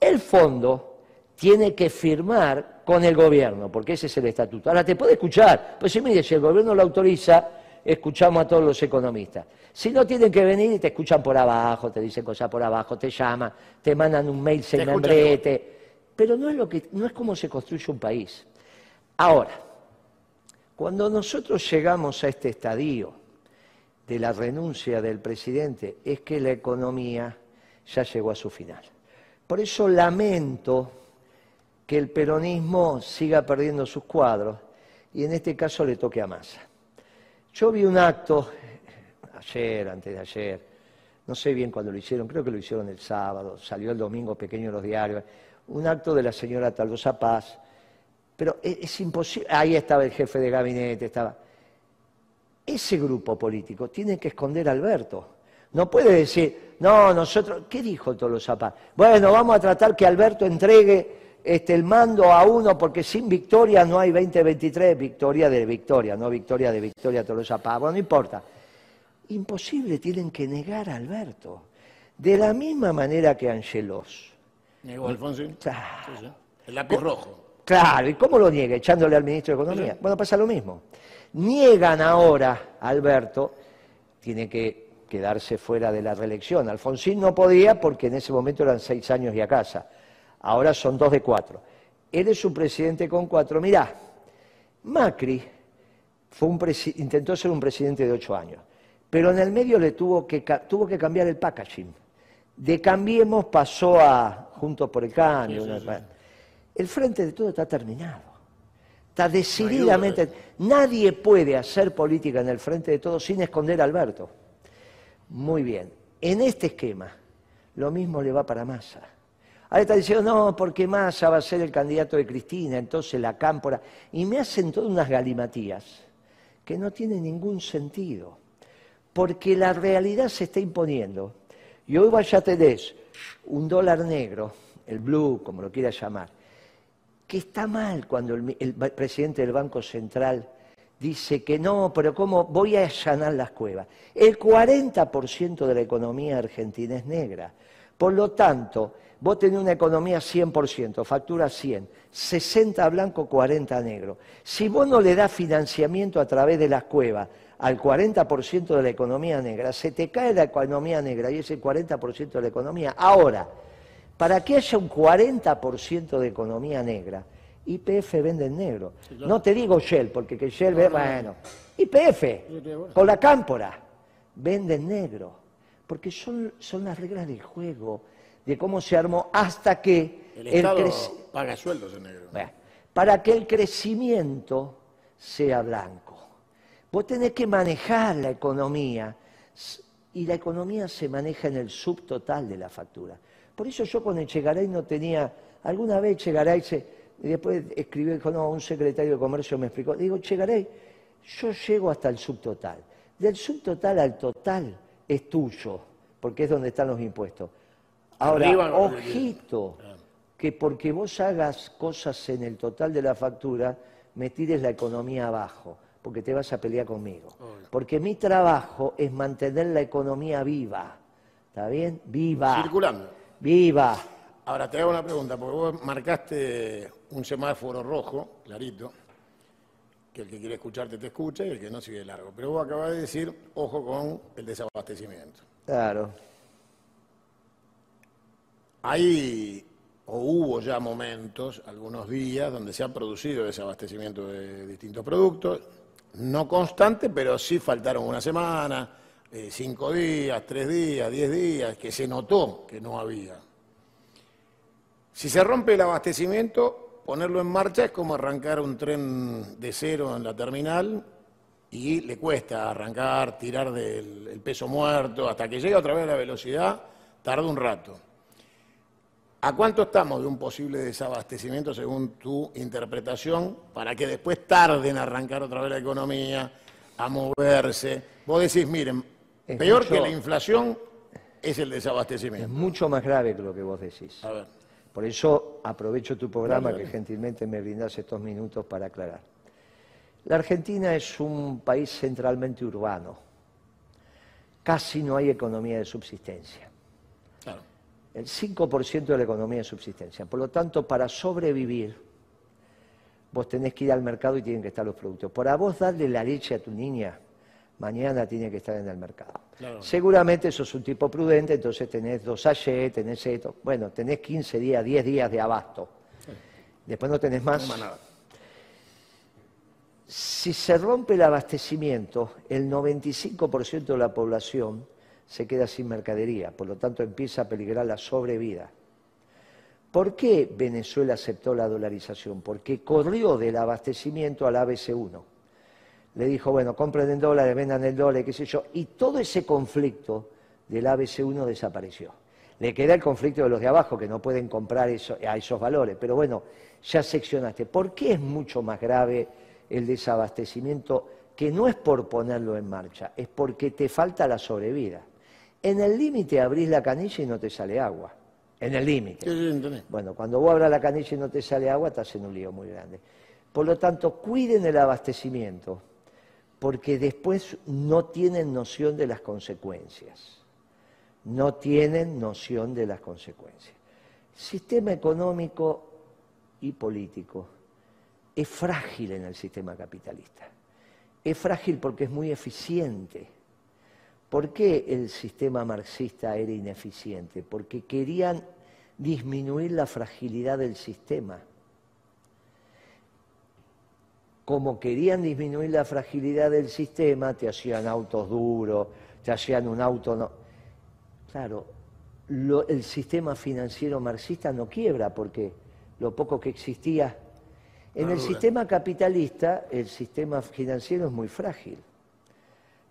El fondo tiene que firmar con el gobierno, porque ese es el estatuto. Ahora, te puede escuchar. Pues sí, mire, si el gobierno lo autoriza, escuchamos a todos los economistas. Si no, tienen que venir y te escuchan por abajo, te dicen cosas por abajo, te llaman, te mandan un mail sin escuchan membrete. Pero no es, lo que, no es como se construye un país. Ahora, cuando nosotros llegamos a este estadio de la renuncia del presidente, es que la economía ya llegó a su final. Por eso lamento que el peronismo siga perdiendo sus cuadros y en este caso le toque a Massa. Yo vi un acto ayer, antes de ayer, no sé bien cuándo lo hicieron, creo que lo hicieron el sábado, salió el domingo pequeño en los diarios, un acto de la señora Taldosa Paz, pero es, es imposible, ahí estaba el jefe de gabinete, estaba... Ese grupo político tiene que esconder a Alberto. No puede decir, no, nosotros, ¿qué dijo Tolosa Paz? Bueno, vamos a tratar que Alberto entregue este, el mando a uno, porque sin victoria no hay 2023, victoria de victoria, no victoria de victoria Tolosa Paz. Bueno, no importa. Imposible, tienen que negar a Alberto. De la misma manera que Angelos. Negó Alfonsín. Claro. Sí, sí. El lápiz rojo. Claro, ¿y cómo lo niega? Echándole al ministro de Economía. Bueno, pasa lo mismo. Niegan ahora a Alberto, tiene que quedarse fuera de la reelección. Alfonsín no podía porque en ese momento eran seis años y a casa. Ahora son dos de cuatro. Él es un presidente con cuatro. Mirá, Macri fue un intentó ser un presidente de ocho años, pero en el medio le tuvo que, tuvo que cambiar el packaging. De Cambiemos pasó a Juntos por el Cambio. El frente de todo está terminado. Está decididamente. Nadie puede hacer política en el frente de todo sin esconder a Alberto. Muy bien. En este esquema, lo mismo le va para Massa. Ahora está diciendo, no, porque Massa va a ser el candidato de Cristina, entonces la cámpora. Y me hacen todas unas galimatías que no tienen ningún sentido. Porque la realidad se está imponiendo. Y hoy vaya tenés un dólar negro, el blue, como lo quieras llamar, que está mal cuando el, presidente del Banco Central dice que no, pero ¿cómo voy a allanar las cuevas? El 40% de la economía argentina es negra. Por lo tanto, vos tenés una economía 100%, factura 100, 60 blanco, 40 negro. Si vos no le das financiamiento a través de las cuevas al 40% de la economía negra, se te cae la economía negra y ese 40% de la economía. Ahora, para que haya un 40% de economía negra, IPF vende en negro. No te digo Shell, porque que Shell ve, bueno, IPF, con la cámpora, vende en negro. Porque son, son las reglas del juego, de cómo se armó hasta que... El Estado paga sueldos en negro. para que el crecimiento sea blanco. Vos tenés que manejar la economía y la economía se maneja en el subtotal de la factura. Por eso yo con Echegaray no tenía, alguna vez Echegaray se, después escribió, dijo, no, un secretario de comercio me explicó, digo, Echegaray, yo llego hasta el subtotal. Del subtotal al total es tuyo, porque es donde están los impuestos. Ahora, ojito, que porque vos hagas cosas en el total de la factura, me tires la economía abajo, porque te vas a pelear conmigo. Porque mi trabajo es mantener la economía viva. ¿Está bien? Viva. Circulando. Viva. Ahora te hago una pregunta, porque vos marcaste un semáforo rojo, clarito, que el que quiere escucharte te escucha y el que no sigue largo. Pero vos acabas de decir, ojo con el desabastecimiento. Claro. Hay, o hubo ya momentos, algunos días, donde se ha producido desabastecimiento de distintos productos, no constante, pero sí faltaron una semana, eh, cinco días, tres días, diez días, que se notó que no había. Si se rompe el abastecimiento, ponerlo en marcha es como arrancar un tren de cero en la terminal y le cuesta arrancar, tirar del peso muerto, hasta que llega otra vez a la velocidad, tarda un rato. ¿A cuánto estamos de un posible desabastecimiento según tu interpretación para que después tarden a arrancar otra vez la economía, a moverse? Vos decís, miren, Peor que la inflación es el desabastecimiento. Es mucho más grave que lo que vos decís. Por eso aprovecho tu programa que gentilmente me brindas estos minutos para aclarar. La Argentina es un país centralmente urbano. Casi no hay economía de subsistencia. El 5% de la economía de subsistencia. Por lo tanto, para sobrevivir, vos tenés que ir al mercado y tienen que estar los productos. Para vos darle la leche a tu niña, mañana tiene que estar en el mercado. Seguramente sos un tipo prudente, entonces tenés dos sachets, tenés esto, bueno, tenés 15 días, 10 días de abasto. Después no tenés más. Si se rompe el abastecimiento, el 95% de la población se queda sin mercadería, por lo tanto empieza a peligrar la sobrevida. ¿Por qué Venezuela aceptó la dolarización? Porque corrió del abastecimiento al ABC1 le dijo, bueno, compren en dólares, vendan el dólar, qué sé yo, y todo ese conflicto del ABC1 desapareció. Le queda el conflicto de los de abajo, que no pueden comprar a esos valores, pero bueno, ya seccionaste. ¿Por qué es mucho más grave el desabastecimiento? Que no es por ponerlo en marcha, es porque te falta la sobrevida. En el límite abrís la canilla y no te sale agua. En el límite. Bueno, cuando vos abras la canilla y no te sale agua, estás en un lío muy grande. Por lo tanto, cuiden el abastecimiento porque después no tienen noción de las consecuencias. No tienen noción de las consecuencias. Sistema económico y político es frágil en el sistema capitalista. Es frágil porque es muy eficiente. ¿Por qué el sistema marxista era ineficiente? Porque querían disminuir la fragilidad del sistema. Como querían disminuir la fragilidad del sistema, te hacían autos duros, te hacían un auto... No. Claro, el sistema financiero marxista no quiebra porque lo poco que existía en el sistema capitalista, el sistema financiero es muy frágil.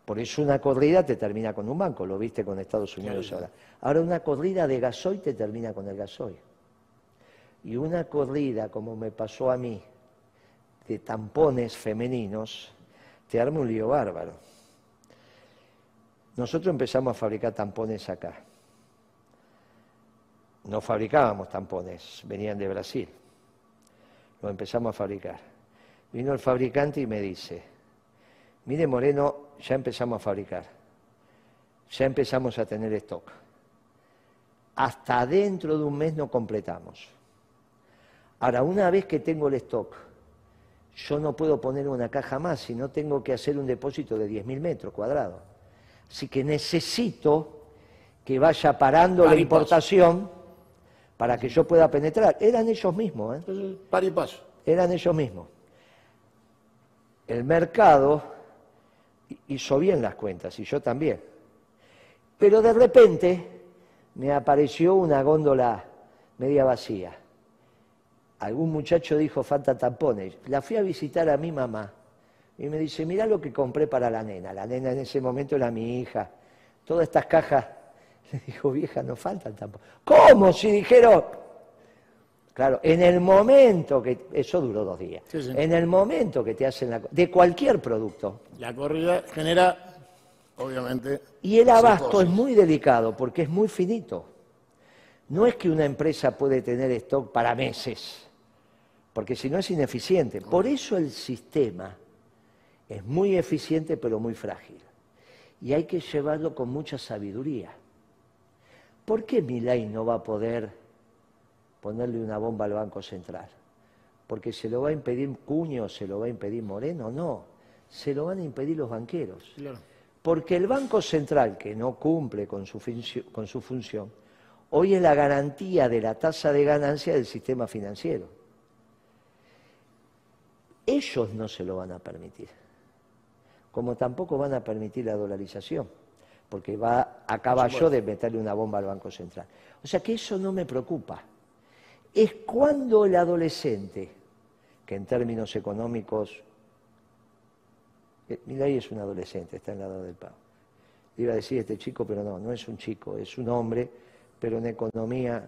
Por eso una corrida te termina con un banco, lo viste con Estados Unidos ahora. Ahora una corrida de gasoil te termina con el gasoil. Y una corrida, como me pasó a mí, de tampones femeninos, te arma un lío bárbaro. Nosotros empezamos a fabricar tampones acá. No fabricábamos tampones, venían de Brasil lo empezamos a fabricar. Vino el fabricante y me dice, mire Moreno, ya empezamos a fabricar, ya empezamos a tener stock. Hasta dentro de un mes no completamos. Ahora, una vez que tengo el stock, yo no puedo poner una caja más, sino tengo que hacer un depósito de 10.000 metros cuadrados. Así que necesito que vaya parando la importación para que yo pueda penetrar. Eran ellos mismos. ¿eh? Par y paso. Eran ellos mismos. El mercado hizo bien las cuentas y yo también. Pero de repente me apareció una góndola media vacía. Algún muchacho dijo, falta tampones. La fui a visitar a mi mamá y me dice, mira lo que compré para la nena. La nena en ese momento era mi hija. Todas estas cajas [LAUGHS] le dijo, vieja, no faltan tampoco. ¿Cómo? Si dijeron. Claro, en el momento que. Eso duró dos días. En el momento que te hacen la. de cualquier producto. La corrida genera, obviamente. Y el abasto es muy delicado porque es muy finito. No es que una empresa puede tener stock para meses, porque si no es ineficiente. Por eso el sistema es muy eficiente pero muy frágil. Y hay que llevarlo con mucha sabiduría. ¿Por qué Milei no va a poder ponerle una bomba al Banco Central? ¿Porque se lo va a impedir Cuño, se lo va a impedir Moreno? No, se lo van a impedir los banqueros. Porque el Banco Central, que no cumple con su, con su función, hoy es la garantía de la tasa de ganancia del sistema financiero. Ellos no se lo van a permitir, como tampoco van a permitir la dolarización porque va a caballo de meterle una bomba al Banco Central. O sea que eso no me preocupa. Es cuando el adolescente, que en términos económicos, eh, ahí es un adolescente, está en lado del pago. Iba a decir este chico, pero no, no es un chico, es un hombre, pero en economía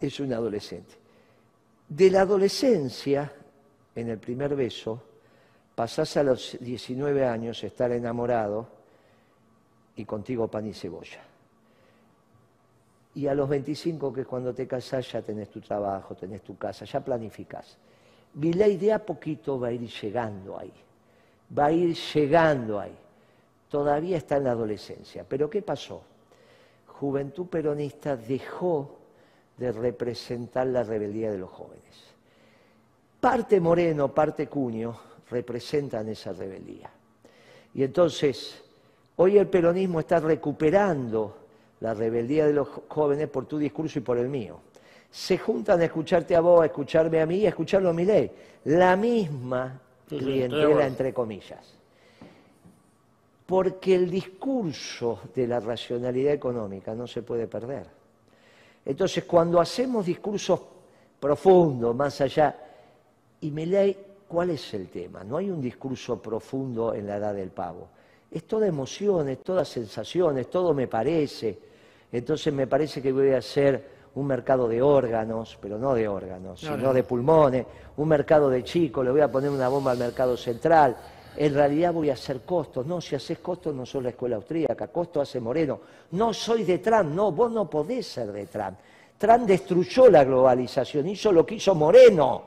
es un adolescente. De la adolescencia, en el primer beso, pasás a los 19 años, estar enamorado, y contigo pan y cebolla. Y a los 25, que es cuando te casas, ya tenés tu trabajo, tenés tu casa, ya planificás. ley de a poquito va a ir llegando ahí, va a ir llegando ahí. Todavía está en la adolescencia. Pero ¿qué pasó? Juventud Peronista dejó de representar la rebeldía de los jóvenes. Parte Moreno, parte Cuño representan esa rebeldía. Y entonces Hoy el peronismo está recuperando la rebeldía de los jóvenes por tu discurso y por el mío. Se juntan a escucharte a vos, a escucharme a mí y a escucharlo a mi ley. La misma clientela, entre comillas. Porque el discurso de la racionalidad económica no se puede perder. Entonces, cuando hacemos discursos profundos, más allá, y mi ley, ¿cuál es el tema? No hay un discurso profundo en la edad del pavo es toda emoción, es toda sensaciones, todo me parece. Entonces me parece que voy a hacer un mercado de órganos, pero no de órganos, sino de pulmones, un mercado de chicos, le voy a poner una bomba al mercado central. En realidad voy a hacer costos. No, si haces costos no soy la escuela austríaca, costo hace Moreno. No soy de Trump, no, vos no podés ser de Trump. Trump destruyó la globalización, hizo lo que hizo Moreno.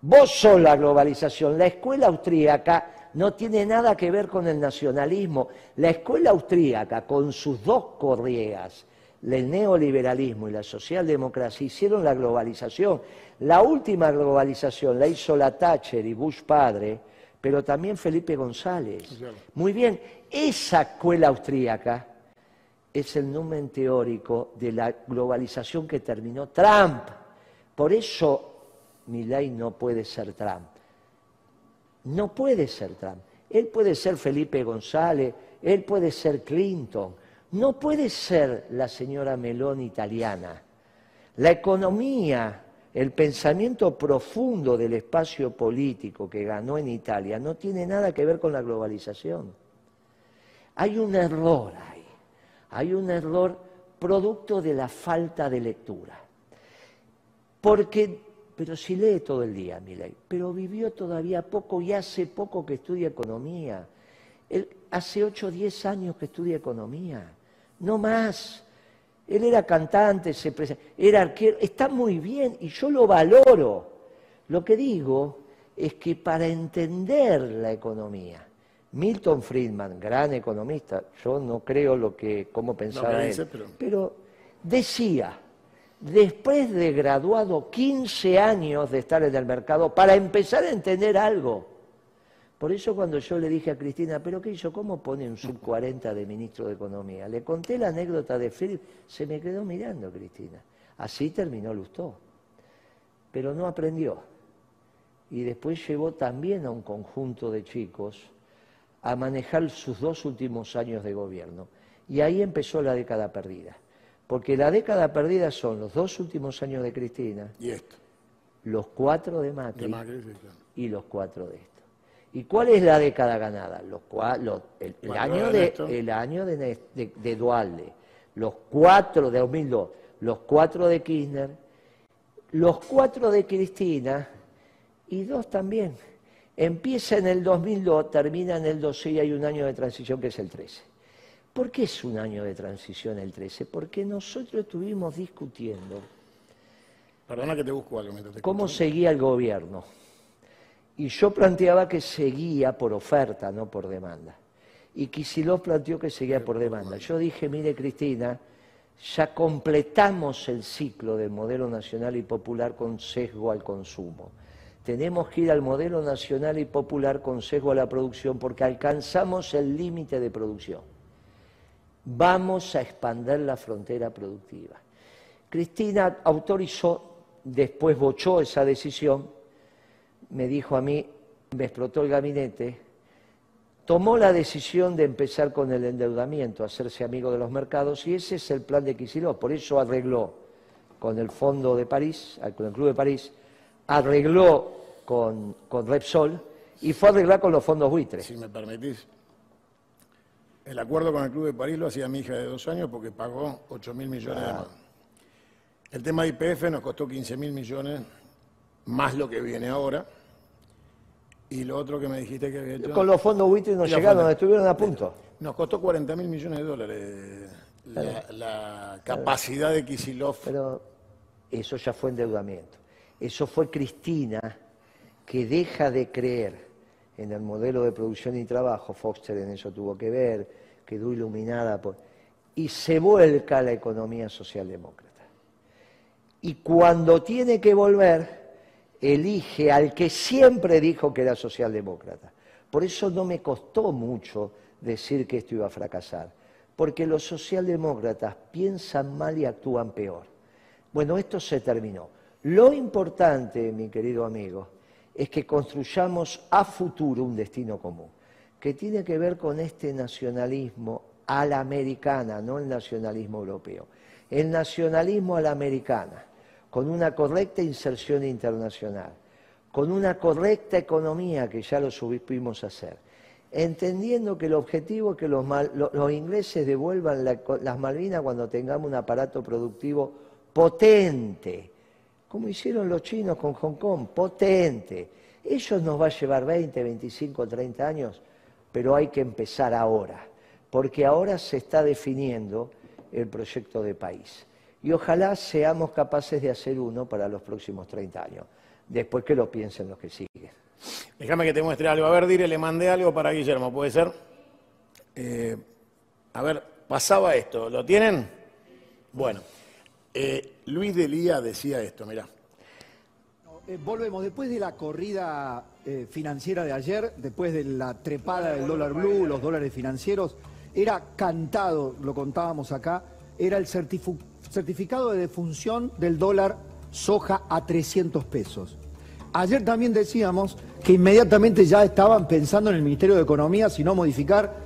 Vos sos la globalización. La escuela austríaca no tiene nada que ver con el nacionalismo. La escuela austríaca, con sus dos corriegas, el neoliberalismo y la socialdemocracia hicieron la globalización. La última globalización la hizo la Thatcher y Bush padre, pero también Felipe González. Muy bien, esa escuela austríaca es el numen teórico de la globalización que terminó Trump. Por eso ley no puede ser Trump. No puede ser Trump. Él puede ser Felipe González, él puede ser Clinton, no puede ser la señora Meloni italiana. La economía, el pensamiento profundo del espacio político que ganó en Italia no tiene nada que ver con la globalización. Hay un error ahí, hay un error producto de la falta de lectura. Porque, pero si lee todo el día, ley, pero vivió todavía poco y hace poco que estudia economía. Él hace 8 o 10 años que estudia economía, no más. Él era cantante, se era arquero, está muy bien y yo lo valoro. Lo que digo es que para entender la economía, Milton Friedman, gran economista, yo no creo lo que, cómo pensaba él, pero decía, después de graduado 15 años de estar en el mercado, para empezar a entender algo, por eso cuando yo le dije a Cristina, ¿pero qué hizo? ¿Cómo pone un sub 40 de ministro de Economía? Le conté la anécdota de Philip, se me quedó mirando Cristina. Así terminó Lustó. Pero no aprendió. Y después llevó también a un conjunto de chicos a manejar sus dos últimos años de gobierno. Y ahí empezó la década perdida. Porque la década perdida son los dos últimos años de Cristina. Y esto. Los cuatro de Macri. Y los cuatro de esto. ¿Y cuál es la década ganada? Los, el, año de, el año de, Dualde, los cuatro de 2002, los cuatro de Kirchner, los cuatro de Cristina y dos también. Empieza en el 2002, termina en el 12 y hay un año de transición que es el 13. ¿Por qué es un año de transición el 13? Porque nosotros estuvimos discutiendo. Perdona que te busco algo. ¿Cómo seguía el gobierno? Y yo planteaba que seguía por oferta, no por demanda. Y Kisilov planteó que seguía por demanda. Yo dije, mire Cristina, ya completamos el ciclo del modelo nacional y popular con sesgo al consumo. Tenemos que ir al modelo nacional y popular con sesgo a la producción porque alcanzamos el límite de producción. Vamos a expandir la frontera productiva. Cristina autorizó, después bochó esa decisión me dijo a mí, me explotó el gabinete, tomó la decisión de empezar con el endeudamiento, hacerse amigo de los mercados, y ese es el plan de Kicillof. Por eso arregló con el Fondo de París, con el Club de París, arregló con, Repsol y fue a arreglar con los fondos buitres. Si me permitís, el acuerdo con el Club de París lo hacía mi hija de dos años porque pagó 8 mil millones de más. El tema de IPF nos costó 15 mil millones, más lo que viene ahora. Y lo otro que me dijiste que había hecho... Con los fondos buitres no llegaron, estuvieron a punto. Nos costó 40 mil millones de dólares la, capacidad de Kisilov. Pero eso ya fue endeudamiento. Eso fue Cristina que deja de creer en el modelo de producción y trabajo, Foster en eso tuvo que ver, quedó iluminada por... y se vuelca la economía socialdemócrata. Y cuando tiene que volver, elige al que siempre dijo que era socialdemócrata. Por eso no me costó mucho decir que esto iba a fracasar, porque los socialdemócratas piensan mal y actúan peor. Bueno, esto se terminó. Lo importante, mi querido amigo, es que construyamos a futuro un destino común, que tiene que ver con este nacionalismo a la no el nacionalismo europeo. El nacionalismo a la con una correcta inserción internacional, con una correcta economía, que ya lo supimos hacer, entendiendo que el objetivo es que los, ingleses devuelvan las Malvinas cuando tengamos un aparato productivo potente, como hicieron los chinos con Hong Kong, potente. Eso nos va a llevar 20, 25, 30 años, pero hay que empezar ahora, porque ahora se está definiendo el proyecto de país y ojalá seamos capaces de hacer uno para los próximos 30 años, después que lo piensen los que siguen. Déjame que te muestre algo. A ver, Dire, le mandé algo para Guillermo, ¿puede ser? Eh, a ver, pasaba esto, ¿lo tienen? Bueno, eh, Luis Delía decía esto, mirá. Eh, volvemos, después de la corrida eh, financiera de ayer, después de la trepada del dólar blue, los dólares financieros, era cantado, lo contábamos acá, era el certificado de defunción del dólar soja a 300 pesos. Ayer también decíamos que inmediatamente ya estaban pensando en el Ministerio de Economía si no modificar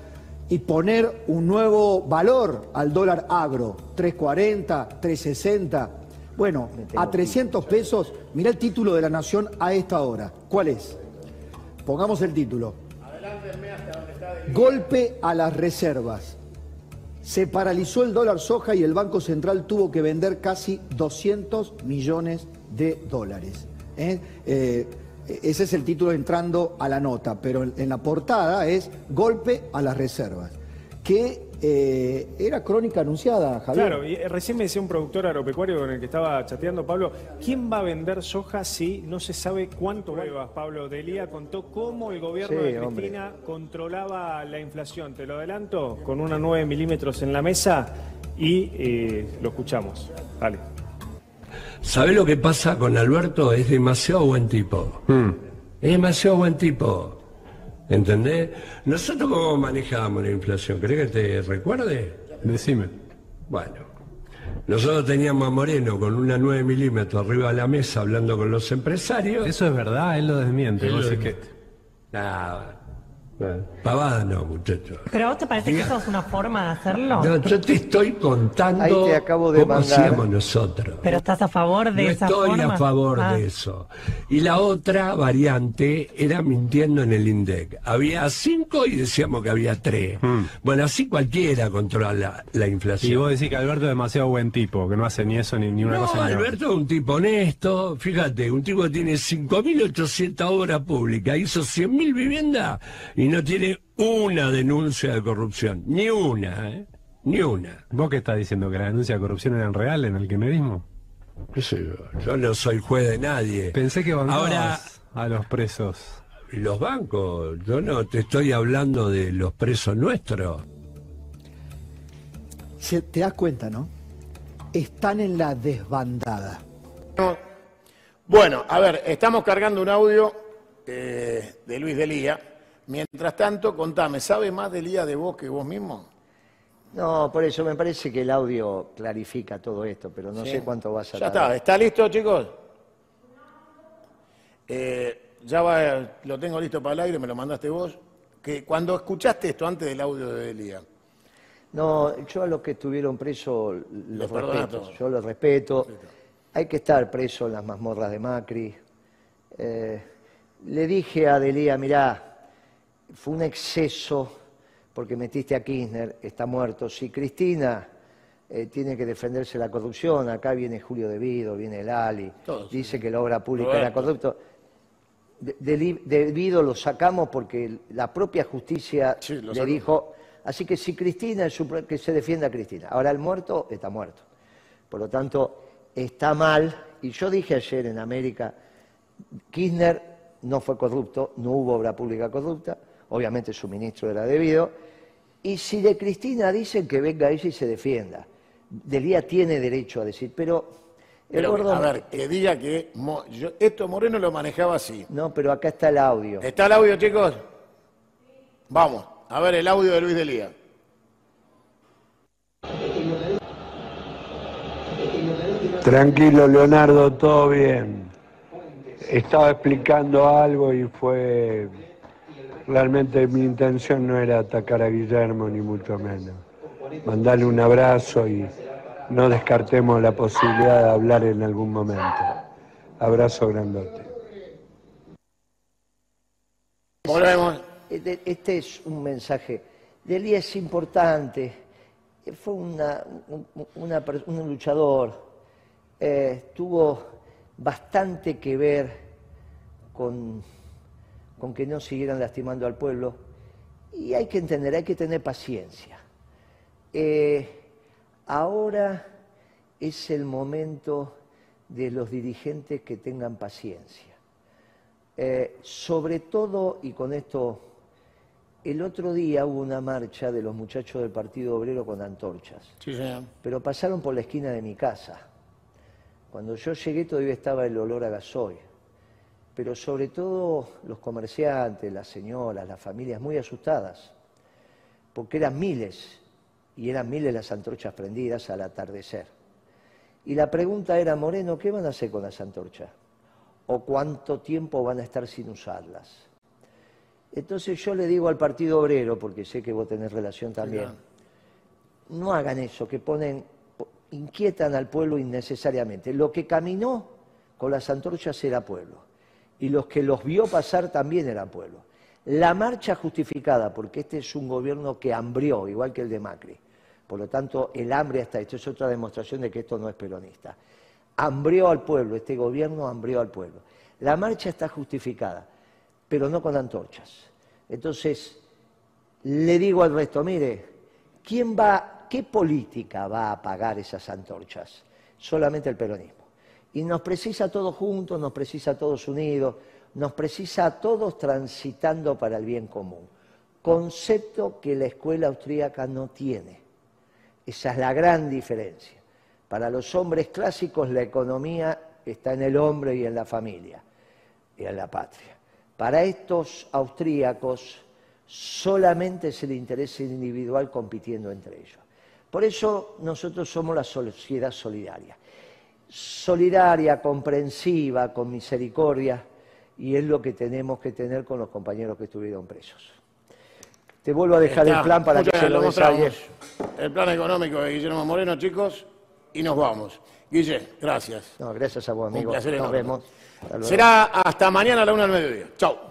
y poner un nuevo valor al dólar agro, 340, 360. Bueno, a 300 pesos, mira el título de la Nación a esta hora. ¿Cuál es? Pongamos el título. Golpe a las reservas. Se paralizó el dólar soja y el Banco Central tuvo que vender casi 200 millones de dólares. ¿eh? Eh, ese es el título entrando a la nota, pero en la portada es Golpe a las reservas, que eh, era crónica anunciada, Javier. Claro, y recién me decía un productor agropecuario con el que estaba chateando, Pablo, ¿quién va a vender soja si no se sabe cuánto pruebas? Pablo Delía contó cómo el gobierno de Cristina controlaba la inflación. Te lo adelanto, con una 9 milímetros en la mesa y lo escuchamos. Dale. ¿Sabe lo que pasa con Alberto? Es demasiado buen tipo. Hmm. Es demasiado buen tipo. ¿Entendés? Nosotros cómo manejábamos la inflación, ¿crees que te recuerde? Decime. Bueno, nosotros teníamos a Moreno con una 9 milímetros arriba de la mesa hablando con los empresarios. Eso es verdad, él lo desmiente. Él lo que... Nada, Pavada no, muchachos. ¿Pero a vos te parece que eso es una forma de hacerlo? No, yo te estoy contando cómo hacíamos nosotros. ¿Pero estás a favor de no esa estoy a favor de ah. eso. Y la otra variante era mintiendo en el INDEC. Había cinco y decíamos que había tres. Hmm. Bueno, así cualquiera controla la, inflación. Y vos decís que Alberto es demasiado buen tipo, que no hace ni eso ni, ni una cosa ni Alberto es un tipo honesto. Fíjate, un tipo que tiene 5.800 obras públicas, hizo 100.000 viviendas y no tiene una denuncia de corrupción, ni una, ¿eh? ni una. ¿Vos qué estás diciendo? ¿Que la denuncia de corrupción era real en el kirchnerismo? ¿Qué sé yo? no soy juez de nadie. Pensé que Ahora a los presos. ¿Y los bancos? Yo no te estoy hablando de los presos nuestros. te das cuenta, ¿no? Están en la desbandada. Bueno, a ver, estamos cargando un audio eh, de Luis Delía Mientras tanto, contame, ¿sabe más del día de vos que vos mismo? No, por eso me parece que el audio clarifica todo esto, pero no sé cuánto vas a Ya está, ¿está listo, chicos? Eh, ya va, lo tengo listo para el aire, me lo mandaste vos. Que cuando escuchaste esto antes del audio de Elía. No, yo a los que estuvieron presos los, respeto, yo los respeto. Hay que estar preso en las mazmorras de Macri. Eh, le dije a Delía, mirá, fue un exceso porque metiste a Kirchner, está muerto. Si Cristina eh, tiene que defenderse la corrupción, acá viene Julio Devido, viene el Ali, dice que la obra pública era corrupta. Devido lo sacamos porque la propia justicia le dijo, así que si Cristina, que se defienda a Cristina. Ahora el muerto está muerto. Por lo tanto, está mal. Y yo dije ayer en América, Kirchner no fue corrupto, no hubo obra pública corrupta obviamente su ministro era debido, y si de Cristina dicen que venga ella y se defienda, Delía tiene derecho a decir, pero... El a ver, que diga que esto Moreno lo manejaba así. No, pero acá está el audio. ¿Está el audio, chicos? Vamos, a ver el audio de Luis Delía. Tranquilo, Leonardo, todo bien. Estaba explicando algo y fue Realmente mi intención no era atacar a Guillermo, ni mucho menos. Mandarle un abrazo y no descartemos la posibilidad de hablar en algún momento. Abrazo grandote. Este, este es un mensaje. Delía es importante. Fue una, un luchador. Eh, tuvo bastante que ver con con que no siguieran lastimando al pueblo. Y hay que entender, hay que tener paciencia. Eh, ahora es el momento de los dirigentes que tengan paciencia. Eh, sobre todo, y con esto El otro día hubo una marcha de los muchachos del Partido Obrero con antorchas. Sí, señor. Pero pasaron por la esquina de mi casa. Cuando yo llegué todavía estaba el olor a gasoil. Pero sobre todo los comerciantes, las señoras, las familias muy asustadas, porque eran miles, y eran miles las antorchas prendidas al atardecer. Y la pregunta era, Moreno, ¿qué van a hacer con las antorchas? ¿O cuánto tiempo van a estar sin usarlas? Entonces yo le digo al Partido Obrero, porque sé que vos tenés relación también, no hagan eso, que ponen, inquietan al pueblo innecesariamente. Lo que caminó con las antorchas era pueblo, y los que los vio pasar también eran pueblo. La marcha justificada, porque este es un gobierno que hambrió, igual que el de Macri. Por lo tanto, el hambre hasta esto es otra demostración de que esto no es peronista. Hambrió al pueblo, este gobierno hambrió al pueblo. La marcha está justificada pero no con antorchas. Entonces, le digo al resto, mire, ¿quién va, qué política va a apagar esas antorchas? Solamente el peronismo. Y nos precisa a todos juntos, nos precisa a todos unidos, nos precisa a todos transitando para el bien común. Concepto que la escuela austríaca no tiene. Esa es la gran diferencia. Para los hombres clásicos la economía está en el hombre y en la familia y en la patria. Para estos austríacos solamente es el interés individual compitiendo entre ellos. Por eso nosotros somos la sociedad solidaria. Solidaria, comprensiva, con misericordia, y es lo que tenemos que tener con los compañeros que estuvieron presos. Te vuelvo a dejar el plan para que se lo mostramos. El plan económico de Guillermo Moreno, chicos, y nos vamos. Guille, gracias. No, gracias a vos, amigo. Nos vemos. Será hasta mañana a la una del mediodía. Chao.